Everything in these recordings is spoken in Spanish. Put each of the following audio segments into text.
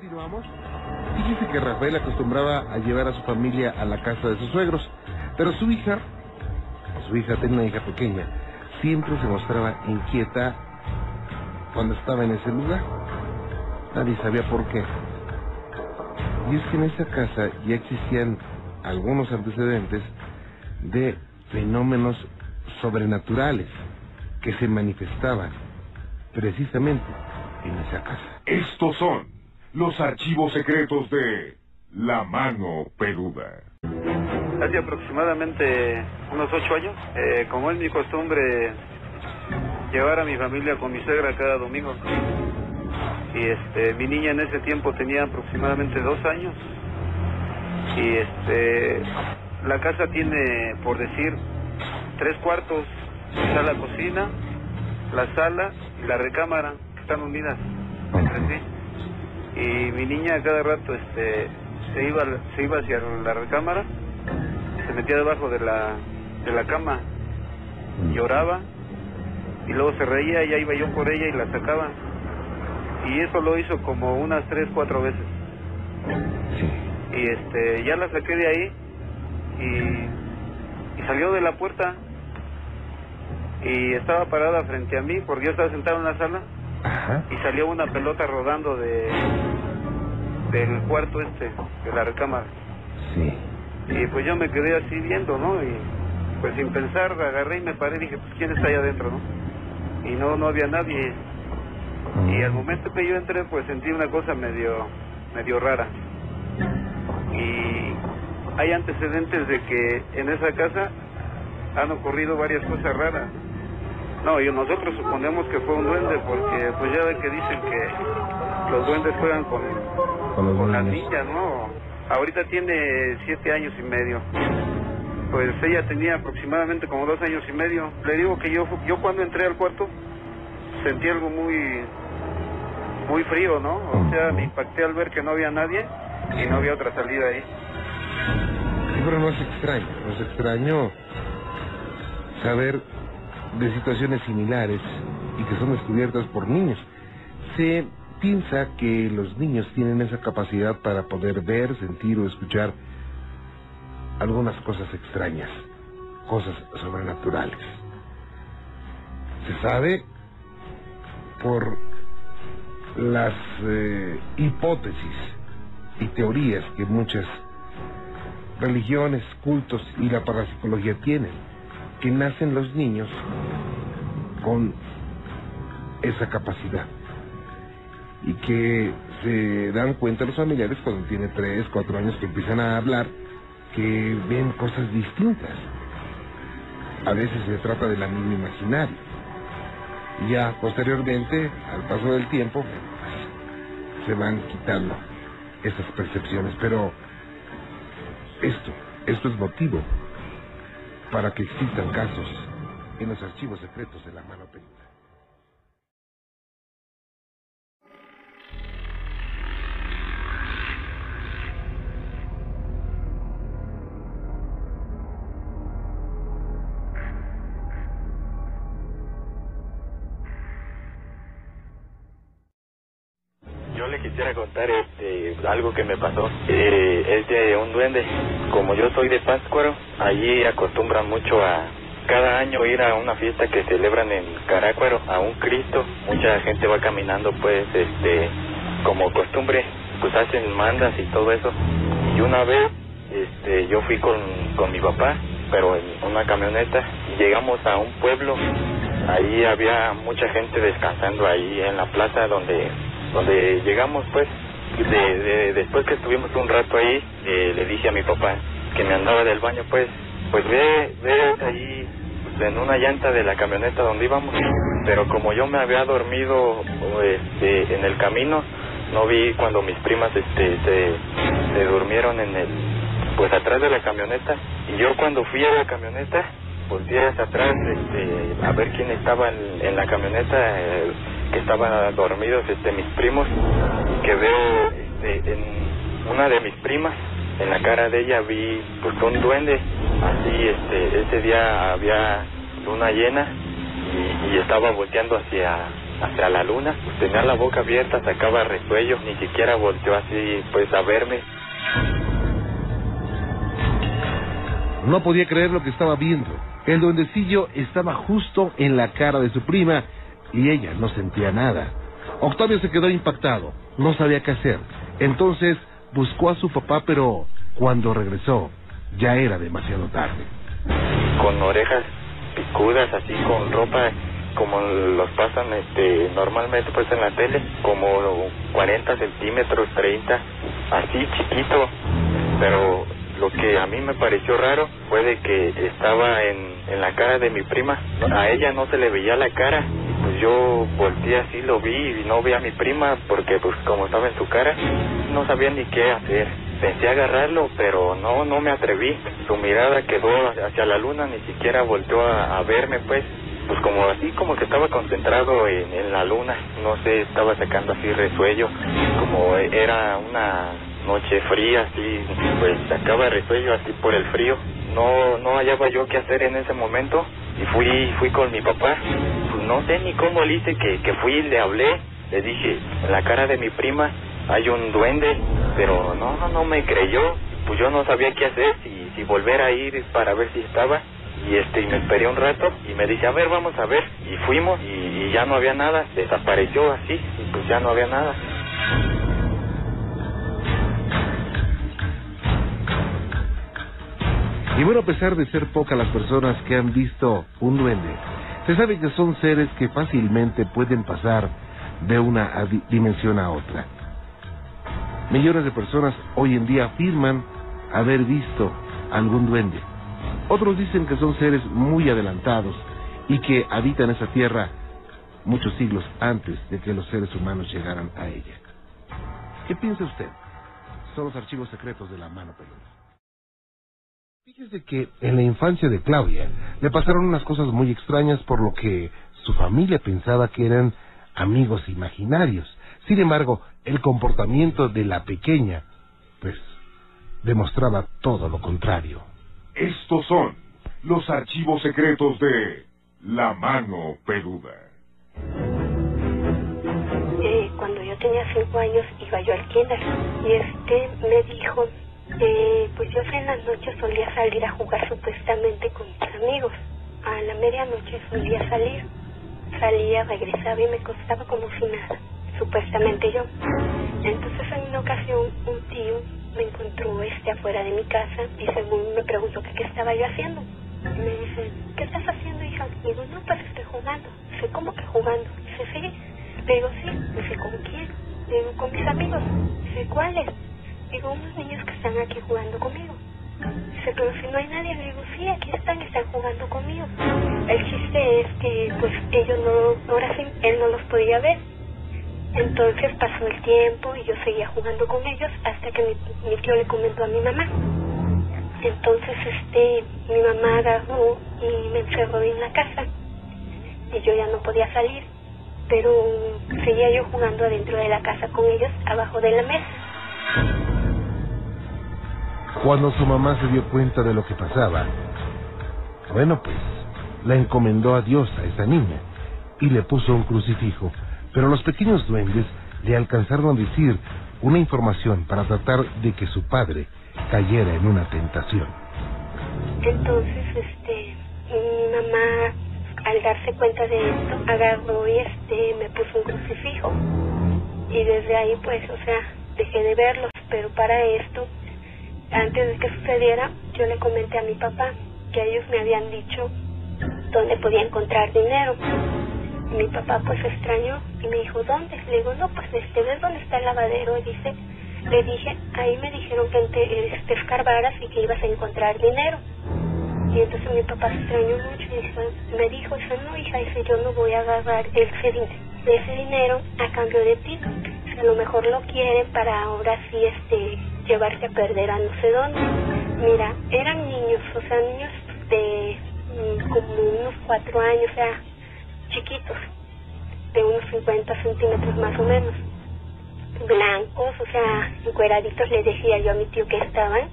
continuamos. Fíjese que Rafael acostumbraba a llevar a su familia a la casa de sus suegros, pero su hija, su hija tenía una hija pequeña, siempre se mostraba inquieta cuando estaba en ese lugar. Nadie sabía por qué. Y es que en esa casa ya existían algunos antecedentes de fenómenos sobrenaturales que se manifestaban precisamente en esa casa. Estos son los archivos secretos de La Mano Peluda. Hace aproximadamente unos ocho años, eh, como es mi costumbre llevar a mi familia con mi suegra cada domingo. Y este, mi niña en ese tiempo tenía aproximadamente dos años. Y este, la casa tiene, por decir, tres cuartos, está la cocina, la sala y la recámara, que están unidas entre sí. Y mi niña cada rato este, se, iba, se iba hacia la recámara, se metía debajo de la, de la cama, lloraba y luego se reía y ya iba yo por ella y la sacaba. Y eso lo hizo como unas tres, cuatro veces. Y este, ya la saqué de ahí y, y salió de la puerta y estaba parada frente a mí porque yo estaba sentado en la sala Ajá. y salió una pelota rodando de del cuarto este, de la recámara. Sí. Y pues yo me quedé así viendo, ¿no? Y pues sin pensar agarré y me paré y dije, pues quién está ahí adentro, ¿no? Y no, no había nadie. Y al momento que yo entré, pues sentí una cosa medio, medio rara. Y hay antecedentes de que en esa casa han ocurrido varias cosas raras. No, y nosotros suponemos que fue un duende porque pues ya ve que dicen que los duendes juegan con, Con los las niñas, ¿no? Ahorita tiene siete años y medio. Pues ella tenía aproximadamente como dos años y medio. Le digo que yo, yo cuando entré al cuarto sentí algo muy, muy frío, ¿no? O sea, me impacté al ver que no había nadie y no había otra salida ahí. Sí, pero no es extraño, no es extraño saber de situaciones similares y que son descubiertas por niños. Se piensa que los niños tienen esa capacidad para poder ver, sentir o escuchar algunas cosas extrañas, cosas sobrenaturales. Se sabe por las eh, hipótesis y teorías que muchas religiones, cultos y la parapsicología tienen, que nacen los niños con esa capacidad y que se dan cuenta los familiares cuando tiene tres, cuatro años que empiezan a hablar que ven cosas distintas. A veces se trata del amigo imaginario. Y ya posteriormente, al paso del tiempo, se van quitando esas percepciones. Pero esto, esto es motivo para que existan casos en los archivos secretos de la mano peluda. Quisiera contar este algo que me pasó. Eh, es de un duende. Como yo soy de Pátzcuaro, allí acostumbran mucho a cada año ir a una fiesta que celebran en Carácuaro a un Cristo. Mucha gente va caminando pues este como costumbre, pues hacen mandas y todo eso. Y una vez este yo fui con con mi papá, pero en una camioneta y llegamos a un pueblo. Ahí había mucha gente descansando ahí en la plaza donde donde llegamos pues de, de- después que estuvimos un rato ahí eh, le dije a mi papá que me andaba del baño pues pues ve ve ahí pues, en una llanta de la camioneta donde íbamos. Pero como yo me había dormido este en el camino no vi cuando mis primas este se, durmieron en el pues atrás de la camioneta. Y yo cuando fui a la camioneta volteé hacia atrás este a ver quién estaba en, en la camioneta eh, que estaban dormidos este mis primos que veo este en una de mis primas en la cara de ella vi pues un duende así este ese día había luna llena y, estaba volteando hacia hacia la luna. Tenía la boca abierta, sacaba resuello, ni siquiera volteó así pues a verme. No podía creer lo que estaba viendo. El duendecillo estaba justo en la cara de su prima y ella no sentía nada. Octavio se quedó impactado, no sabía qué hacer. Entonces buscó a su papá, pero cuando regresó ya era demasiado tarde. Con orejas picudas, así con ropa como los pasan este normalmente pues en la tele, como 40 centímetros, 30, así chiquito, pero lo que a mí me pareció raro fue de que estaba en, en la cara de mi prima. A ella no se le veía la cara. Yo volteé así, lo vi y no vi a mi prima porque pues como estaba en su cara, no sabía ni qué hacer. Pensé agarrarlo, pero no, no me atreví. Su mirada quedó hacia la luna, ni siquiera volteó a, verme pues pues como así como que estaba concentrado en, en, la luna, no sé, estaba sacando así resuello, como era una noche fría, así, pues sacaba resuello así por el frío. No, no hallaba yo qué hacer en ese momento y fui, fui con mi papá. No sé ni cómo le hice que, que fui le hablé. Le dije, en la cara de mi prima hay un duende, pero no, no, no me creyó. Pues yo no sabía qué hacer, si, volver a ir para ver si estaba. Y este, y me esperé un rato y me dice, a ver, vamos a ver. Y fuimos y ya no había nada, desapareció así, y pues ya no había nada. Y bueno, a pesar de ser pocas las personas que han visto un duende, se sabe que son seres que fácilmente pueden pasar de una dimensión a otra. Millones de personas hoy en día afirman haber visto algún duende. Otros dicen que son seres muy adelantados y que habitan esa tierra muchos siglos antes de que los seres humanos llegaran a ella. ¿Qué piensa usted? Son los archivos secretos de la mano peluda. Fíjese que en la infancia de Claudia le pasaron unas cosas muy extrañas por lo que su familia pensaba que eran amigos imaginarios. Sin embargo, el comportamiento de la pequeña, pues, demostraba todo lo contrario. Estos son los archivos secretos de La Mano Peluda. Eh, cuando yo tenía cinco años iba yo al kinder y este me dijo eh, pues yo en las noches solía salir a jugar supuestamente con mis amigos. A la medianoche solía salir. Salía, regresaba y me costaba como si nada, supuestamente yo. Entonces en una ocasión un tío me encontró este afuera de mi casa y según me preguntó que qué estaba yo haciendo. Y me dice, ¿qué estás haciendo hija? digo, no, pues estoy jugando. Dice, ¿cómo que jugando? Dice, sí. Le digo, sí. Dice, ¿con quién? Digo, con mis amigos. Dice, ¿cuáles? Digo, unos niños están aquí jugando conmigo. Dice, pero si no hay nadie, le digo, sí, aquí están, están jugando conmigo. El chiste es que, pues, ellos no, ahora sí, él no los podía ver. Entonces pasó el tiempo y yo seguía jugando con ellos hasta que mi, mi tío le comentó a mi mamá. Entonces, este, mi mamá agarró y me encerró en la casa. Y yo ya no podía salir, pero seguía yo jugando adentro de la casa con ellos, abajo de la mesa. Cuando su mamá se dio cuenta de lo que pasaba, bueno, pues la encomendó a Dios a esa niña y le puso un crucifijo. Pero los pequeños duendes le alcanzaron a decir una información para tratar de que su padre cayera en una tentación. Entonces, este, mi mamá, al darse cuenta de esto, agarró y este, me puso un crucifijo. Y desde ahí, pues, o sea, dejé de verlos. Pero para esto, antes de que sucediera, yo le comenté a mi papá que ellos me habían dicho dónde podía encontrar dinero. Mi papá pues extrañó y me dijo, ¿dónde? Le digo, no, pues este, ¿ves dónde está el lavadero? Y dice, le dije, ahí me dijeron que te, te escarbaras y que ibas a encontrar dinero. Y entonces mi papá se extrañó mucho y me dijo, eso no, hija, dice, yo no voy a agarrar ese, ese dinero a cambio de ti. A lo mejor lo quiere para ahora sí este llevarte a perder a no sé dónde. Mira, eran niños, o sea, niños de mm, como unos cuatro años, o sea, chiquitos, de unos 50 centímetros más o menos, blancos, o sea, encueraditos, le decía yo a mi tío que estaban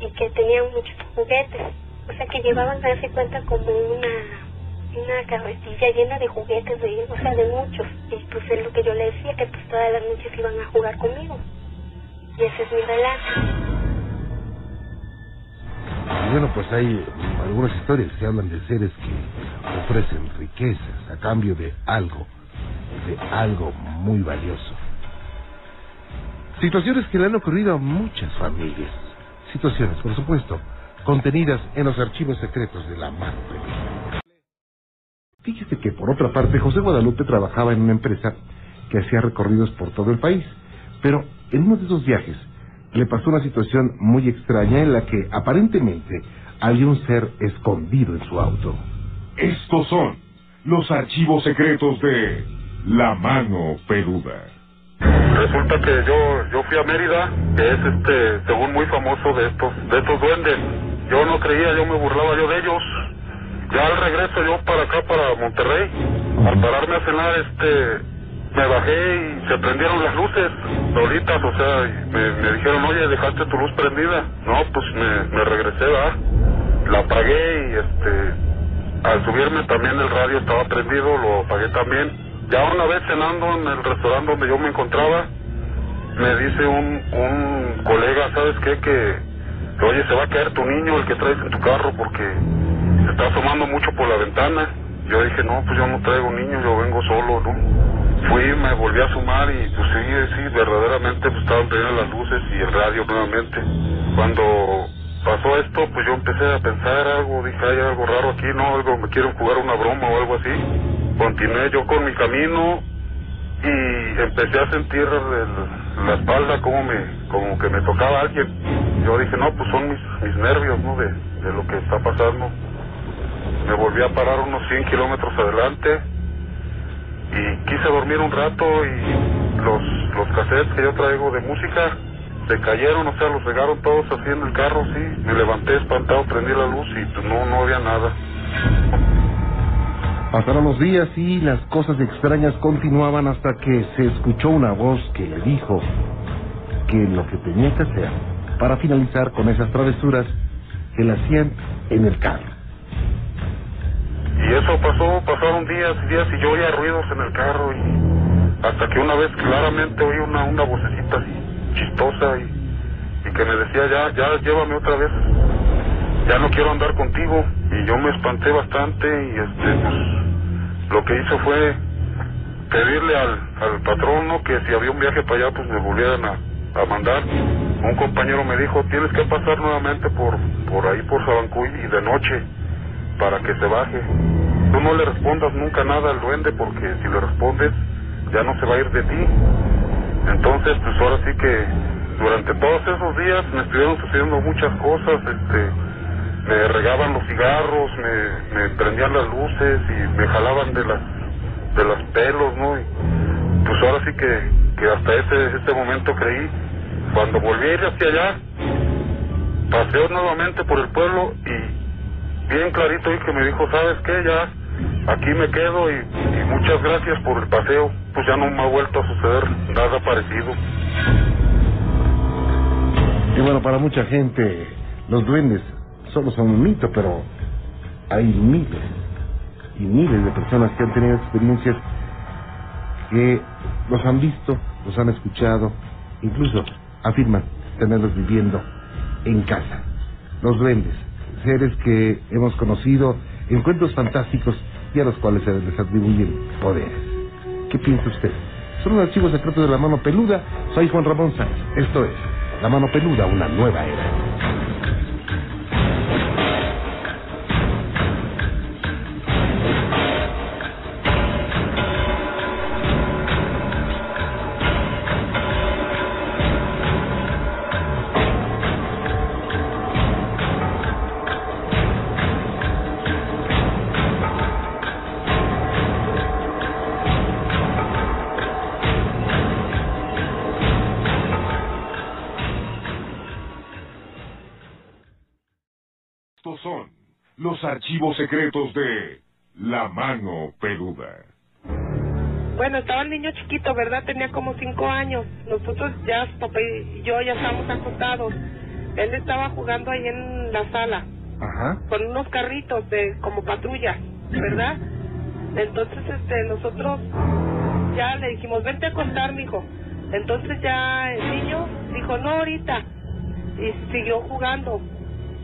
y que tenían muchos juguetes, o sea, que llevaban, darse cuenta como una una carretilla llena de juguetes, de, o sea, de muchos. Y pues es lo que yo le decía, que pues todas las noches iban a jugar conmigo. Y ese es mi relato. Y bueno, pues hay algunas historias que hablan de seres que ofrecen riquezas a cambio de algo, de algo muy valioso. Situaciones que le han ocurrido a muchas familias. Situaciones, por supuesto, contenidas en los archivos secretos de la mano Fíjese que, por otra parte, José Guadalupe trabajaba en una empresa que hacía recorridos por todo el país, pero en uno de esos viajes le pasó una situación muy extraña en la que aparentemente había un ser escondido en su auto. Estos son los archivos secretos de La Mano Peluda. Resulta que yo yo fui a Mérida, que es este según muy famoso de estos de estos duendes. Yo no creía, yo me burlaba yo de ellos. Ya al regreso yo para acá para Monterrey, al pararme a cenar este me bajé y se prendieron las luces solitas, o sea, me, me dijeron, oye, dejaste tu luz prendida. No, pues me, me regresé, ¿verdad? La apagué y este, al subirme también el radio estaba prendido, lo apagué también. Ya una vez cenando en el restaurante donde yo me encontraba, me dice un, un colega, ¿sabes qué? Que, oye, se va a caer tu niño, el que traes en tu carro, porque se está asomando mucho por la ventana. Yo dije, no, pues yo no traigo niño, yo vengo solo, ¿no? Fui, me volví a sumar y pues sí, verdaderamente pues estaban prendiendo las luces y el radio nuevamente. Cuando pasó esto, pues yo empecé a pensar algo, dije, hay algo raro aquí, ¿no? Algo, me quieren jugar una broma o algo así. Continué yo con mi camino y empecé a sentir la espalda como me como que me tocaba alguien. Yo dije, no, pues son mis, mis nervios, ¿no? De, de lo que está pasando. Me volví a parar unos 100 kilómetros adelante y quise dormir un rato y los, los cassettes que yo traigo de música se cayeron, o sea, los regaron todos así en el carro, sí. Me levanté espantado, prendí la luz y pues, no, no había nada. Pasaron los días y las cosas extrañas continuaban hasta que se escuchó una voz que le dijo que lo que tenía que hacer para finalizar con esas travesuras que le hacían en el carro. Y eso pasó, pasaron días y días y yo oía ruidos en el carro y hasta que una vez claramente oí una, una vocecita así chistosa y, y que me decía ya, ya llévame otra vez, ya no quiero andar contigo y yo me espanté bastante y este pues lo que hizo fue pedirle al, al patrono que si había un viaje para allá pues me volvieran a, a mandar. Un compañero me dijo tienes que pasar nuevamente por, por ahí por Sabancuy y de noche para que se baje. Tú no le respondas nunca nada al duende porque si le respondes ya no se va a ir de ti. Entonces, pues ahora sí que durante todos esos días me estuvieron sucediendo muchas cosas, este, me regaban los cigarros, me, me prendían las luces y me jalaban de las de los pelos, ¿no? Y pues ahora sí que, que hasta ese, ese momento creí. Cuando volví a ir hacia allá, paseo nuevamente por el pueblo y bien clarito y que me dijo, ¿sabes qué? Ya aquí me quedo y, muchas gracias por el paseo. Pues ya no me ha vuelto a suceder nada parecido. Y bueno, para mucha gente los duendes solo son un mito, pero hay miles y miles de personas que han tenido experiencias que los han visto, los han escuchado, incluso afirman tenerlos viviendo en casa. Los duendes, seres que hemos conocido en cuentos fantásticos y a los cuales se les atribuyen poderes. ¿Qué piensa usted? Son los archivos secretos de la mano peluda. Soy Juan Ramón Sáenz. Esto es La mano peluda, una nueva era. Archivos secretos de La Mano Peluda. Bueno, estaba el niño chiquito, ¿verdad? Tenía como cinco años. Nosotros ya, papá y yo ya estábamos acostados. Él estaba jugando ahí en la sala. Ajá. Con unos carritos de como patrulla. ¿verdad? Entonces, este, nosotros ya le dijimos, vente a contar, mijo. Entonces ya el niño dijo, no, ahorita. Y siguió jugando,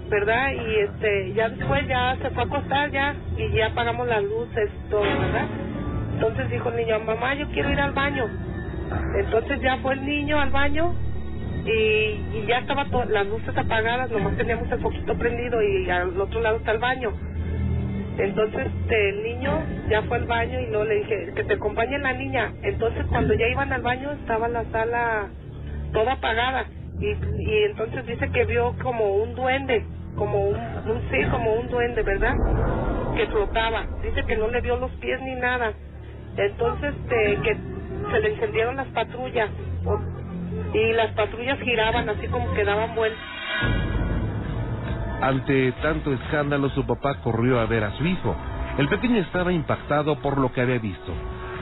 ¿verdad? Y este, ya después ya se fue a acostar ya y ya apagamos las luces, todo, ¿verdad? Entonces dijo el niño, mamá, yo quiero ir al baño. Entonces ya fue el niño al baño y, y ya estaban las luces apagadas, nomás teníamos el foquito prendido y al otro lado está el baño. Entonces este, el niño ya fue al baño y no le dije que te acompañe la niña. Entonces cuando ya iban al baño estaba la sala toda apagada y, y entonces dice que vio como un duende, como un, sí, como un duende, ¿verdad? Que flotaba. Dice que no le vio los pies ni nada. Entonces este, que se le encendieron las patrullas y las patrullas giraban así como que daban vueltas. Ante tanto escándalo, su papá corrió a ver a su hijo. El pequeño estaba impactado por lo que había visto.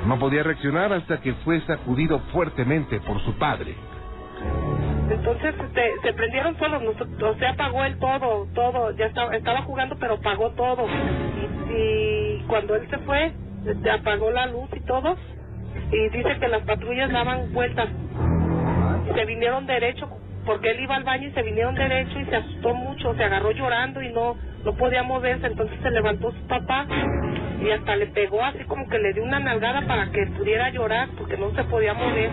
No podía reaccionar hasta que fue sacudido fuertemente por su padre. Entonces este, se prendieron solos, o sea, apagó él todo, todo, ya estaba, estaba jugando pero apagó todo. Y, y cuando él se fue, este, apagó la luz y todo, y dice que las patrullas daban vueltas. Y se vinieron derecho, porque él iba al baño y se vinieron derecho y se asustó mucho, se agarró llorando y no, no podía moverse, entonces se levantó su papá y hasta le pegó así como que le dio una nalgada para que pudiera llorar porque no se podía mover,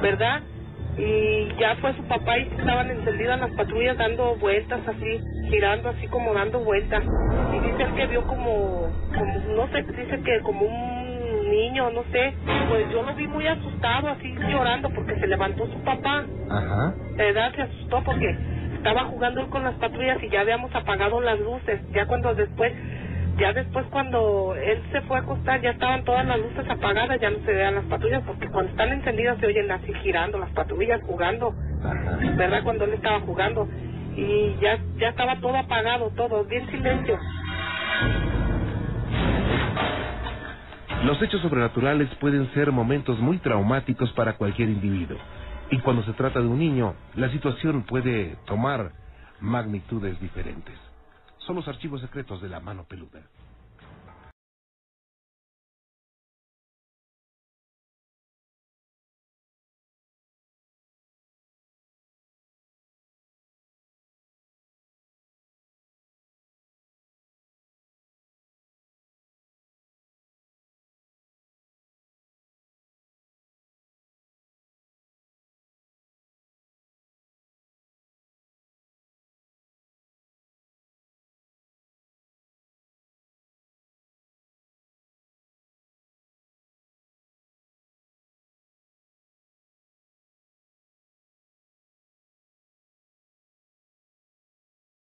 ¿verdad? Y ya fue su papá y estaban encendidas las patrullas dando vueltas así, girando así como dando vueltas. Y dice que vio como, como, no sé, dice que como un niño, no sé, pues yo lo vi muy asustado, así llorando porque se levantó su papá. Ajá. De edad se asustó porque estaba jugando él con las patrullas y ya habíamos apagado las luces. Ya cuando después, ya después cuando él se fue a acostar ya estaban todas las luces apagadas, ya no se veían las patrullas porque cuando están encendidas se oyen así girando las patrullas jugando, ¿verdad? Cuando él estaba jugando y ya ya estaba todo apagado, todo bien silencio. Los hechos sobrenaturales pueden ser momentos muy traumáticos para cualquier individuo. Y cuando se trata de un niño, la situación puede tomar magnitudes diferentes. Son los archivos secretos de la mano peluda.